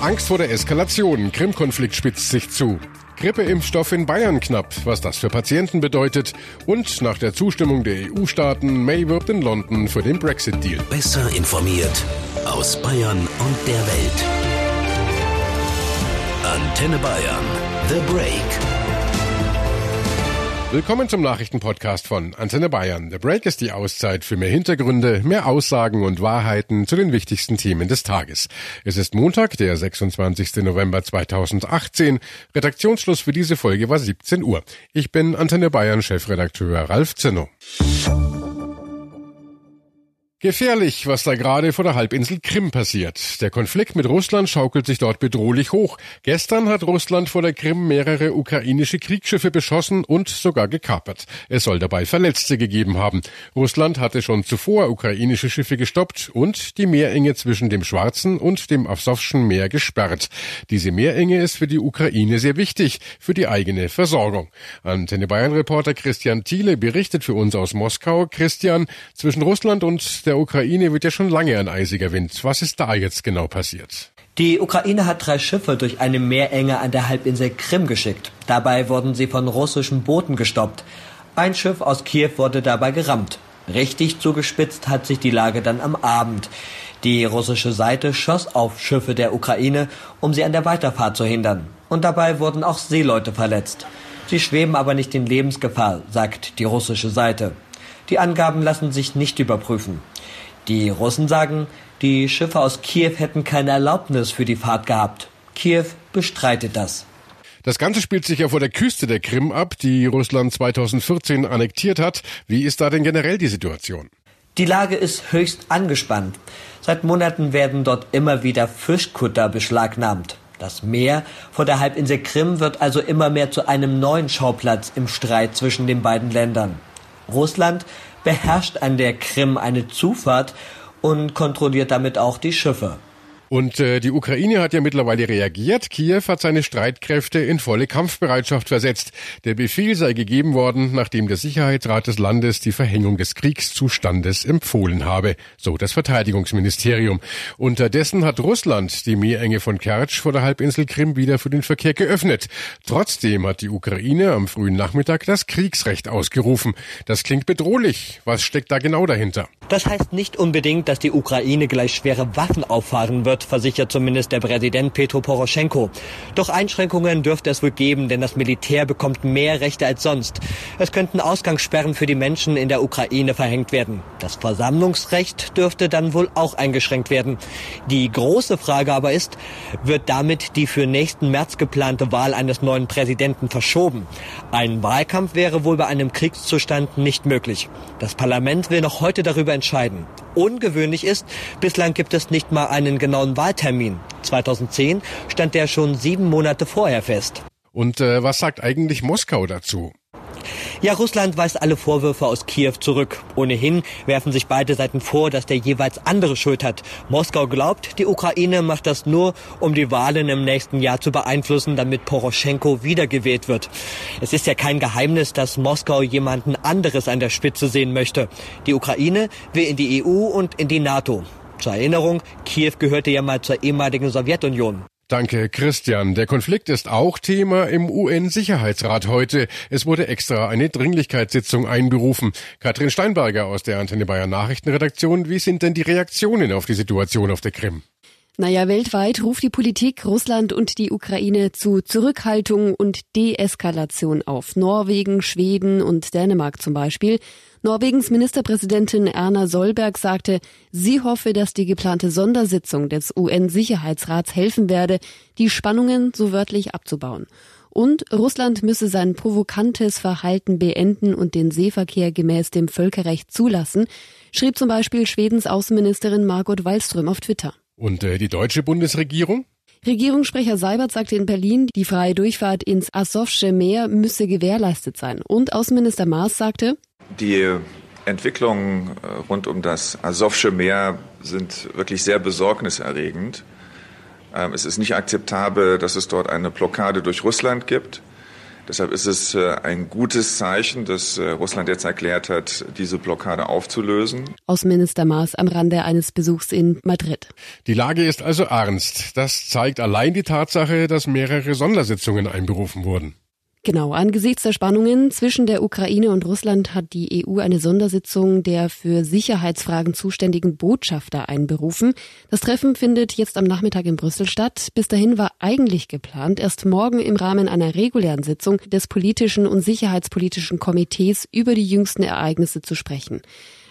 Angst vor der Eskalation. Krim-Konflikt spitzt sich zu. Grippeimpfstoff in Bayern knapp, was das für Patienten bedeutet. Und nach der Zustimmung der EU-Staaten, May wirbt in London für den Brexit-Deal. Besser informiert aus Bayern und der Welt. Antenne Bayern. The Break. Willkommen zum Nachrichtenpodcast von Antenne Bayern. The Break ist die Auszeit für mehr Hintergründe, mehr Aussagen und Wahrheiten zu den wichtigsten Themen des Tages. Es ist Montag, der 26. November 2018. Redaktionsschluss für diese Folge war 17 Uhr. Ich bin Antenne Bayern Chefredakteur Ralf Zinno. Gefährlich, was da gerade vor der Halbinsel Krim passiert. Der Konflikt mit Russland schaukelt sich dort bedrohlich hoch. Gestern hat Russland vor der Krim mehrere ukrainische Kriegsschiffe beschossen und sogar gekapert. Es soll dabei Verletzte gegeben haben. Russland hatte schon zuvor ukrainische Schiffe gestoppt und die Meerenge zwischen dem Schwarzen und dem Asowschen Meer gesperrt. Diese Meerenge ist für die Ukraine sehr wichtig, für die eigene Versorgung. Antenne Bayern Reporter Christian Thiele berichtet für uns aus Moskau. Christian, zwischen Russland und der Ukraine wird ja schon lange ein eisiger Wind. Was ist da jetzt genau passiert? Die Ukraine hat drei Schiffe durch eine Meerenge an der Halbinsel Krim geschickt. Dabei wurden sie von russischen Booten gestoppt. Ein Schiff aus Kiew wurde dabei gerammt. Richtig zugespitzt hat sich die Lage dann am Abend. Die russische Seite schoss auf Schiffe der Ukraine, um sie an der Weiterfahrt zu hindern. Und dabei wurden auch Seeleute verletzt. Sie schweben aber nicht in Lebensgefahr, sagt die russische Seite. Die Angaben lassen sich nicht überprüfen. Die Russen sagen, die Schiffe aus Kiew hätten keine Erlaubnis für die Fahrt gehabt. Kiew bestreitet das. Das Ganze spielt sich ja vor der Küste der Krim ab, die Russland 2014 annektiert hat. Wie ist da denn generell die Situation? Die Lage ist höchst angespannt. Seit Monaten werden dort immer wieder Fischkutter beschlagnahmt. Das Meer vor der Halbinsel Krim wird also immer mehr zu einem neuen Schauplatz im Streit zwischen den beiden Ländern. Russland beherrscht an der Krim eine Zufahrt und kontrolliert damit auch die Schiffe. Und äh, die Ukraine hat ja mittlerweile reagiert. Kiew hat seine Streitkräfte in volle Kampfbereitschaft versetzt. Der Befehl sei gegeben worden, nachdem der Sicherheitsrat des Landes die Verhängung des Kriegszustandes empfohlen habe, so das Verteidigungsministerium. Unterdessen hat Russland die Meerenge von Kertsch vor der Halbinsel Krim wieder für den Verkehr geöffnet. Trotzdem hat die Ukraine am frühen Nachmittag das Kriegsrecht ausgerufen. Das klingt bedrohlich. Was steckt da genau dahinter? Das heißt nicht unbedingt, dass die Ukraine gleich schwere Waffen auffahren wird wird, versichert zumindest der Präsident Petro Poroschenko. Doch Einschränkungen dürfte es wohl geben, denn das Militär bekommt mehr Rechte als sonst. Es könnten Ausgangssperren für die Menschen in der Ukraine verhängt werden. Das Versammlungsrecht dürfte dann wohl auch eingeschränkt werden. Die große Frage aber ist, wird damit die für nächsten März geplante Wahl eines neuen Präsidenten verschoben? Ein Wahlkampf wäre wohl bei einem Kriegszustand nicht möglich. Das Parlament will noch heute darüber entscheiden. Ungewöhnlich ist, bislang gibt es nicht mal einen genauen Wahltermin. 2010 stand der schon sieben Monate vorher fest. Und äh, was sagt eigentlich Moskau dazu? Ja, Russland weist alle Vorwürfe aus Kiew zurück. Ohnehin werfen sich beide Seiten vor, dass der jeweils andere Schuld hat. Moskau glaubt, die Ukraine macht das nur, um die Wahlen im nächsten Jahr zu beeinflussen, damit Poroschenko wiedergewählt wird. Es ist ja kein Geheimnis, dass Moskau jemanden anderes an der Spitze sehen möchte. Die Ukraine will in die EU und in die NATO. Zur Erinnerung, Kiew gehörte ja mal zur ehemaligen Sowjetunion. Danke, Christian. Der Konflikt ist auch Thema im UN-Sicherheitsrat heute. Es wurde extra eine Dringlichkeitssitzung einberufen. Katrin Steinberger aus der Antenne Bayern Nachrichtenredaktion. Wie sind denn die Reaktionen auf die Situation auf der Krim? Naja, weltweit ruft die Politik Russland und die Ukraine zu Zurückhaltung und Deeskalation auf. Norwegen, Schweden und Dänemark zum Beispiel. Norwegens Ministerpräsidentin Erna Solberg sagte, sie hoffe, dass die geplante Sondersitzung des UN-Sicherheitsrats helfen werde, die Spannungen so wörtlich abzubauen. Und Russland müsse sein provokantes Verhalten beenden und den Seeverkehr gemäß dem Völkerrecht zulassen, schrieb zum Beispiel Schwedens Außenministerin Margot Wallström auf Twitter. Und äh, die deutsche Bundesregierung? Regierungssprecher Seibert sagte in Berlin, die freie Durchfahrt ins Asowsche Meer müsse gewährleistet sein. Und Außenminister Maas sagte, die Entwicklungen äh, rund um das Asowsche Meer sind wirklich sehr besorgniserregend. Ähm, es ist nicht akzeptabel, dass es dort eine Blockade durch Russland gibt. Deshalb ist es äh, ein gutes Zeichen, dass äh, Russland jetzt erklärt hat, diese Blockade aufzulösen. Außenminister Maas am Rande eines Besuchs in Madrid. Die Lage ist also ernst. Das zeigt allein die Tatsache, dass mehrere Sondersitzungen einberufen wurden. Genau, angesichts der Spannungen zwischen der Ukraine und Russland hat die EU eine Sondersitzung der für Sicherheitsfragen zuständigen Botschafter einberufen. Das Treffen findet jetzt am Nachmittag in Brüssel statt. Bis dahin war eigentlich geplant, erst morgen im Rahmen einer regulären Sitzung des politischen und sicherheitspolitischen Komitees über die jüngsten Ereignisse zu sprechen.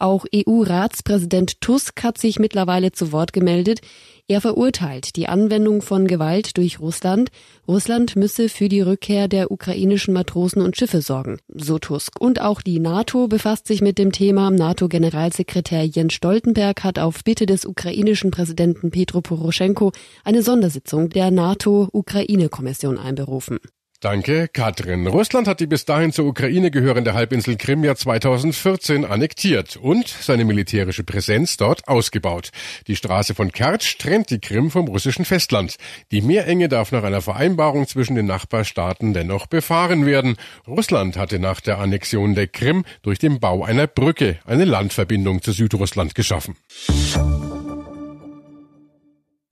Auch EU-Ratspräsident Tusk hat sich mittlerweile zu Wort gemeldet. Er verurteilt die Anwendung von Gewalt durch Russland. Russland müsse für die Rückkehr der ukrainischen Matrosen und Schiffe sorgen, so Tusk. Und auch die NATO befasst sich mit dem Thema. NATO-Generalsekretär Jens Stoltenberg hat auf Bitte des ukrainischen Präsidenten Petro Poroschenko eine Sondersitzung der NATO-Ukraine-Kommission einberufen. Danke, Katrin. Russland hat die bis dahin zur Ukraine gehörende Halbinsel Krim ja 2014 annektiert und seine militärische Präsenz dort ausgebaut. Die Straße von Kertsch trennt die Krim vom russischen Festland. Die Meerenge darf nach einer Vereinbarung zwischen den Nachbarstaaten dennoch befahren werden. Russland hatte nach der Annexion der Krim durch den Bau einer Brücke eine Landverbindung zu Südrussland geschaffen.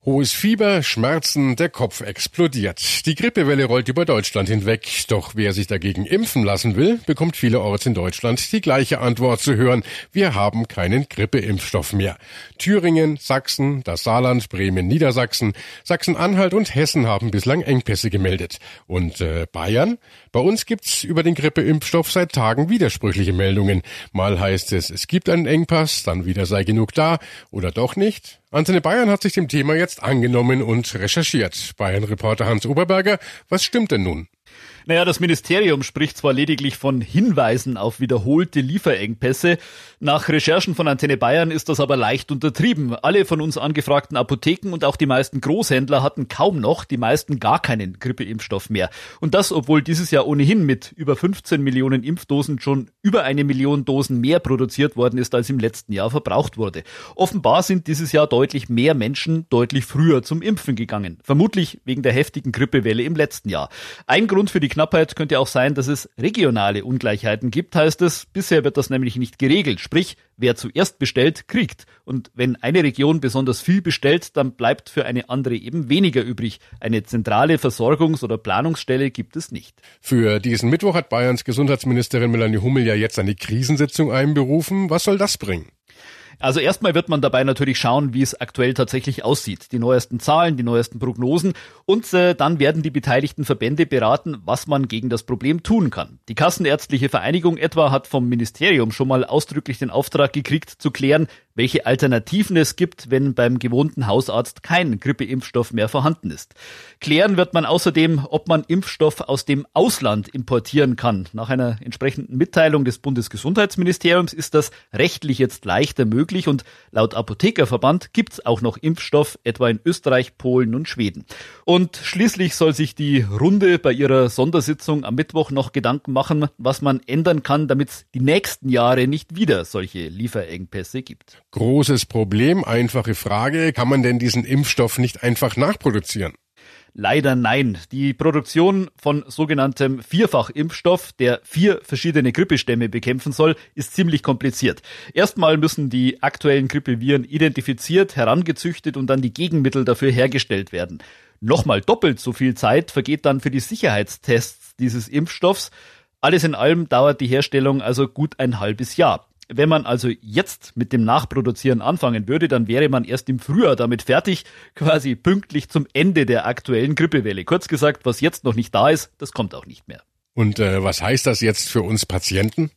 Hohes Fieber, Schmerzen, der Kopf explodiert. Die Grippewelle rollt über Deutschland hinweg. Doch wer sich dagegen impfen lassen will, bekommt vielerorts in Deutschland die gleiche Antwort zu hören. Wir haben keinen Grippeimpfstoff mehr. Thüringen, Sachsen, das Saarland, Bremen, Niedersachsen, Sachsen-Anhalt und Hessen haben bislang Engpässe gemeldet. Und äh, Bayern? Bei uns gibt's über den Grippeimpfstoff seit Tagen widersprüchliche Meldungen. Mal heißt es, es gibt einen Engpass, dann wieder sei genug da oder doch nicht. Antenne Bayern hat sich dem Thema jetzt angenommen und recherchiert. Bayern-Reporter Hans Oberberger, was stimmt denn nun? Naja, das Ministerium spricht zwar lediglich von Hinweisen auf wiederholte Lieferengpässe. Nach Recherchen von Antenne Bayern ist das aber leicht untertrieben. Alle von uns angefragten Apotheken und auch die meisten Großhändler hatten kaum noch, die meisten gar keinen Grippeimpfstoff mehr. Und das, obwohl dieses Jahr ohnehin mit über 15 Millionen Impfdosen schon über eine Million Dosen mehr produziert worden ist, als im letzten Jahr verbraucht wurde. Offenbar sind dieses Jahr deutlich mehr Menschen deutlich früher zum Impfen gegangen. Vermutlich wegen der heftigen Grippewelle im letzten Jahr. Ein Grund für die Knappheit könnte auch sein, dass es regionale Ungleichheiten gibt, heißt es. Bisher wird das nämlich nicht geregelt. Sprich, wer zuerst bestellt, kriegt. Und wenn eine Region besonders viel bestellt, dann bleibt für eine andere eben weniger übrig. Eine zentrale Versorgungs- oder Planungsstelle gibt es nicht. Für diesen Mittwoch hat Bayerns Gesundheitsministerin Melanie Hummel ja jetzt eine Krisensitzung einberufen. Was soll das bringen? Also erstmal wird man dabei natürlich schauen, wie es aktuell tatsächlich aussieht. Die neuesten Zahlen, die neuesten Prognosen und äh, dann werden die beteiligten Verbände beraten, was man gegen das Problem tun kann. Die Kassenärztliche Vereinigung etwa hat vom Ministerium schon mal ausdrücklich den Auftrag gekriegt, zu klären, welche Alternativen es gibt, wenn beim gewohnten Hausarzt kein Grippeimpfstoff mehr vorhanden ist. Klären wird man außerdem, ob man Impfstoff aus dem Ausland importieren kann. Nach einer entsprechenden Mitteilung des Bundesgesundheitsministeriums ist das rechtlich jetzt leichter möglich und laut Apothekerverband gibt es auch noch Impfstoff, etwa in Österreich, Polen und Schweden. Und schließlich soll sich die Runde bei ihrer Sondersitzung am Mittwoch noch Gedanken machen, was man ändern kann, damit es die nächsten Jahre nicht wieder solche Lieferengpässe gibt. Großes Problem, einfache Frage. Kann man denn diesen Impfstoff nicht einfach nachproduzieren? Leider nein. Die Produktion von sogenanntem Vierfachimpfstoff, der vier verschiedene Grippestämme bekämpfen soll, ist ziemlich kompliziert. Erstmal müssen die aktuellen Grippeviren identifiziert, herangezüchtet und dann die Gegenmittel dafür hergestellt werden. Nochmal doppelt so viel Zeit vergeht dann für die Sicherheitstests dieses Impfstoffs. Alles in allem dauert die Herstellung also gut ein halbes Jahr. Wenn man also jetzt mit dem Nachproduzieren anfangen würde, dann wäre man erst im Frühjahr damit fertig, quasi pünktlich zum Ende der aktuellen Grippewelle. Kurz gesagt, was jetzt noch nicht da ist, das kommt auch nicht mehr. Und äh, was heißt das jetzt für uns Patienten?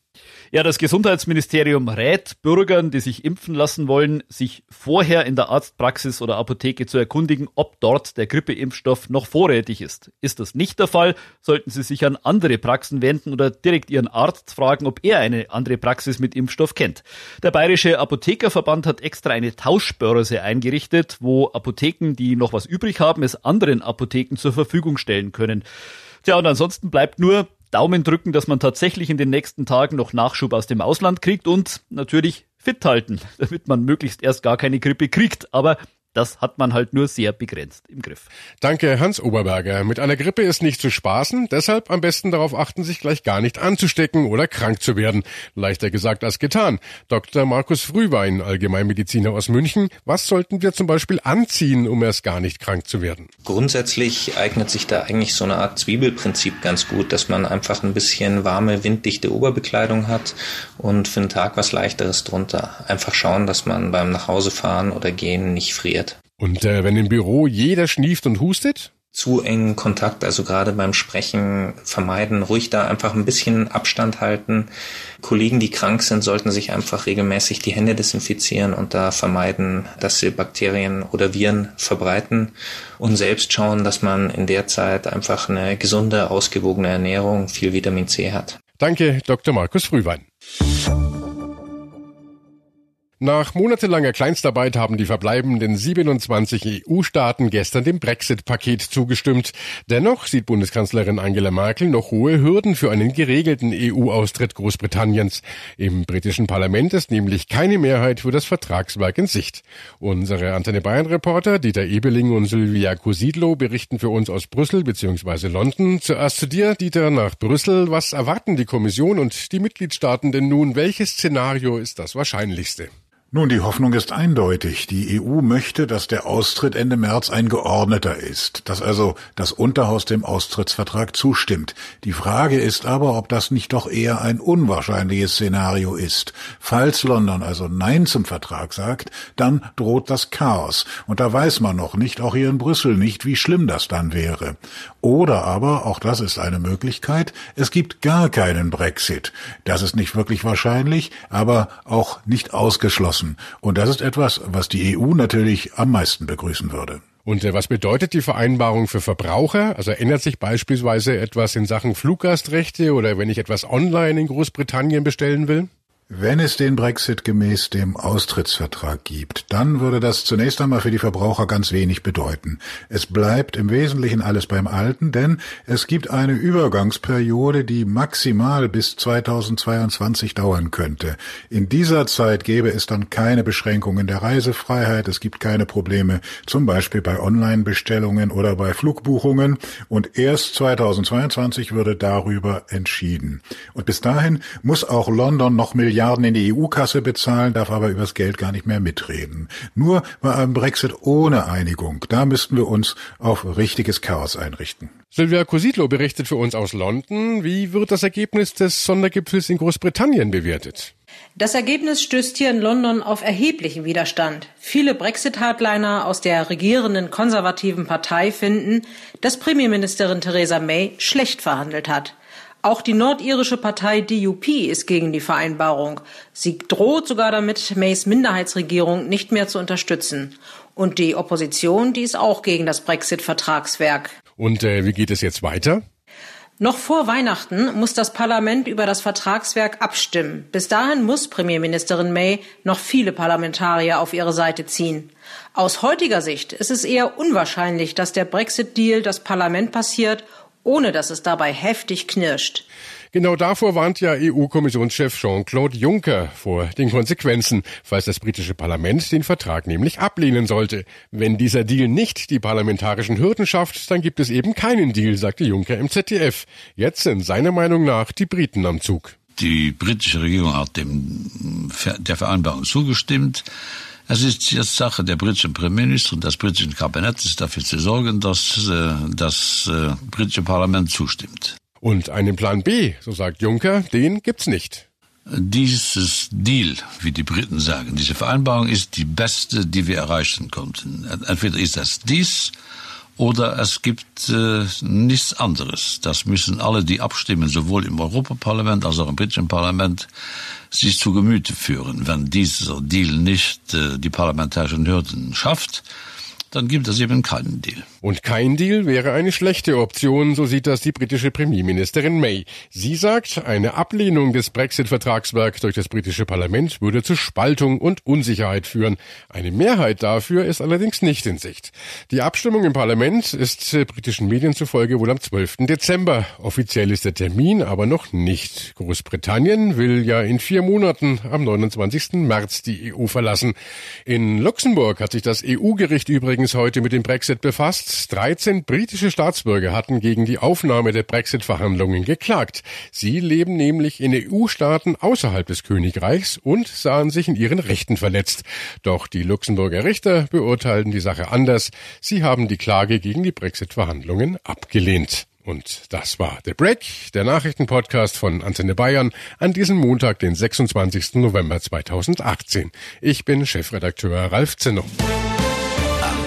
Ja, das Gesundheitsministerium rät Bürgern, die sich impfen lassen wollen, sich vorher in der Arztpraxis oder Apotheke zu erkundigen, ob dort der Grippeimpfstoff noch vorrätig ist. Ist das nicht der Fall, sollten Sie sich an andere Praxen wenden oder direkt Ihren Arzt fragen, ob er eine andere Praxis mit Impfstoff kennt. Der Bayerische Apothekerverband hat extra eine Tauschbörse eingerichtet, wo Apotheken, die noch was übrig haben, es anderen Apotheken zur Verfügung stellen können. Tja, und ansonsten bleibt nur Daumen drücken, dass man tatsächlich in den nächsten Tagen noch Nachschub aus dem Ausland kriegt und natürlich fit halten, damit man möglichst erst gar keine Grippe kriegt. Aber Das hat man halt nur sehr begrenzt im Griff. Danke, Hans Oberberger. Mit einer Grippe ist nicht zu spaßen, deshalb am besten darauf achten, sich gleich gar nicht anzustecken oder krank zu werden. Leichter gesagt als getan. Dr. Markus Frühwein, Allgemeinmediziner aus München. Was sollten wir zum Beispiel anziehen, um erst gar nicht krank zu werden? Grundsätzlich eignet sich da eigentlich so eine Art Zwiebelprinzip ganz gut, dass man einfach ein bisschen warme, winddichte Oberbekleidung hat und für den Tag was leichteres drunter. Einfach schauen, dass man beim Nachhausefahren oder Gehen nicht friert. Und äh, wenn im Büro jeder schnieft und hustet? zu engen Kontakt, also gerade beim Sprechen vermeiden, ruhig da einfach ein bisschen Abstand halten. Kollegen, die krank sind, sollten sich einfach regelmäßig die Hände desinfizieren und da vermeiden, dass sie Bakterien oder Viren verbreiten und selbst schauen, dass man in der Zeit einfach eine gesunde, ausgewogene Ernährung, viel Vitamin C hat. Danke, Dr. Markus Frühwein. Nach monatelanger Kleinstarbeit haben die verbleibenden 27 EU-Staaten gestern dem Brexit-Paket zugestimmt. Dennoch sieht Bundeskanzlerin Angela Merkel noch hohe Hürden für einen geregelten EU-Austritt Großbritanniens. Im britischen Parlament ist nämlich keine Mehrheit für das Vertragswerk in Sicht. Unsere Antenne Bayern-Reporter Dieter Ebeling und Sylvia Cosidlo berichten für uns aus Brüssel bzw. London. Zuerst zu dir, Dieter, nach Brüssel. Was erwarten die Kommission und die Mitgliedstaaten denn nun? Welches Szenario ist das wahrscheinlichste? Nun, die Hoffnung ist eindeutig. Die EU möchte, dass der Austritt Ende März ein geordneter ist, dass also das Unterhaus dem Austrittsvertrag zustimmt. Die Frage ist aber, ob das nicht doch eher ein unwahrscheinliches Szenario ist. Falls London also Nein zum Vertrag sagt, dann droht das Chaos. Und da weiß man noch nicht, auch hier in Brüssel nicht, wie schlimm das dann wäre. Oder aber, auch das ist eine Möglichkeit, es gibt gar keinen Brexit. Das ist nicht wirklich wahrscheinlich, aber auch nicht ausgeschlossen lassen. Und das ist etwas, was die EU natürlich am meisten begrüßen würde. Und äh, was bedeutet die Vereinbarung für Verbraucher? Also ändert sich beispielsweise etwas in Sachen Fluggastrechte oder wenn ich etwas online in Großbritannien bestellen will? Wenn es den Brexit gemäß dem Austrittsvertrag gibt, dann würde das zunächst einmal für die Verbraucher ganz wenig bedeuten. Es bleibt im Wesentlichen alles beim Alten, denn es gibt eine Übergangsperiode, die maximal bis 2022 dauern könnte. In dieser Zeit gäbe es dann keine Beschränkungen der Reisefreiheit, es gibt keine Probleme, zum Beispiel bei Online-Bestellungen oder bei Flugbuchungen und erst 2022 würde darüber entschieden. Und bis dahin muss auch London noch Milliarden Milliarden in die EU-Kasse bezahlen, darf aber übers Geld gar nicht mehr mitreden. Nur bei einem Brexit ohne Einigung, da müssten wir uns auf richtiges Chaos einrichten. Silvia Cosidlo berichtet für uns aus London. Wie wird das Ergebnis des Sondergipfels in Großbritannien bewertet? Das Ergebnis stößt hier in London auf erheblichen Widerstand. Viele Brexit-Hardliner aus der regierenden konservativen Partei finden, dass Premierministerin Theresa May schlecht verhandelt hat. Auch die nordirische Partei DUP ist gegen die Vereinbarung. Sie droht sogar damit, Mays Minderheitsregierung nicht mehr zu unterstützen. Und die Opposition, die ist auch gegen das Brexit-Vertragswerk. Und äh, wie geht es jetzt weiter? Noch vor Weihnachten muss das Parlament über das Vertragswerk abstimmen. Bis dahin muss Premierministerin May noch viele Parlamentarier auf ihre Seite ziehen. Aus heutiger Sicht ist es eher unwahrscheinlich, dass der Brexit-Deal das Parlament passiert ohne dass es dabei heftig knirscht. Genau davor warnt ja EU-Kommissionschef Jean-Claude Juncker vor den Konsequenzen, falls das britische Parlament den Vertrag nämlich ablehnen sollte. Wenn dieser Deal nicht die parlamentarischen Hürden schafft, dann gibt es eben keinen Deal, sagte Juncker im ZDF. Jetzt sind seiner Meinung nach die Briten am Zug. Die britische Regierung hat dem, der Vereinbarung zugestimmt. Es ist jetzt Sache der britischen Premierminister und des britischen Kabinetts dafür zu sorgen, dass äh, das äh, britische Parlament zustimmt. Und einen Plan B, so sagt Juncker, den gibt's nicht. Dieses Deal, wie die Briten sagen, diese Vereinbarung ist die beste, die wir erreichen konnten. Entweder ist das dies oder es gibt äh, nichts anderes. Das müssen alle, die abstimmen, sowohl im Europaparlament als auch im britischen Parlament, sich zu Gemüte führen. Wenn dieser Deal nicht äh, die parlamentarischen Hürden schafft, dann gibt es eben keinen Deal. Und kein Deal wäre eine schlechte Option, so sieht das die britische Premierministerin May. Sie sagt, eine Ablehnung des Brexit-Vertragswerk durch das britische Parlament würde zu Spaltung und Unsicherheit führen. Eine Mehrheit dafür ist allerdings nicht in Sicht. Die Abstimmung im Parlament ist äh, britischen Medien zufolge wohl am 12. Dezember. Offiziell ist der Termin aber noch nicht. Großbritannien will ja in vier Monaten am 29. März die EU verlassen. In Luxemburg hat sich das EU-Gericht übrigens übrigens heute mit dem Brexit befasst. 13 britische Staatsbürger hatten gegen die Aufnahme der Brexit-Verhandlungen geklagt. Sie leben nämlich in EU-Staaten außerhalb des Königreichs und sahen sich in ihren Rechten verletzt. Doch die Luxemburger Richter beurteilten die Sache anders. Sie haben die Klage gegen die Brexit-Verhandlungen abgelehnt. Und das war The Break, der Nachrichtenpodcast von Antenne Bayern an diesem Montag, den 26. November 2018. Ich bin Chefredakteur Ralf Zinno.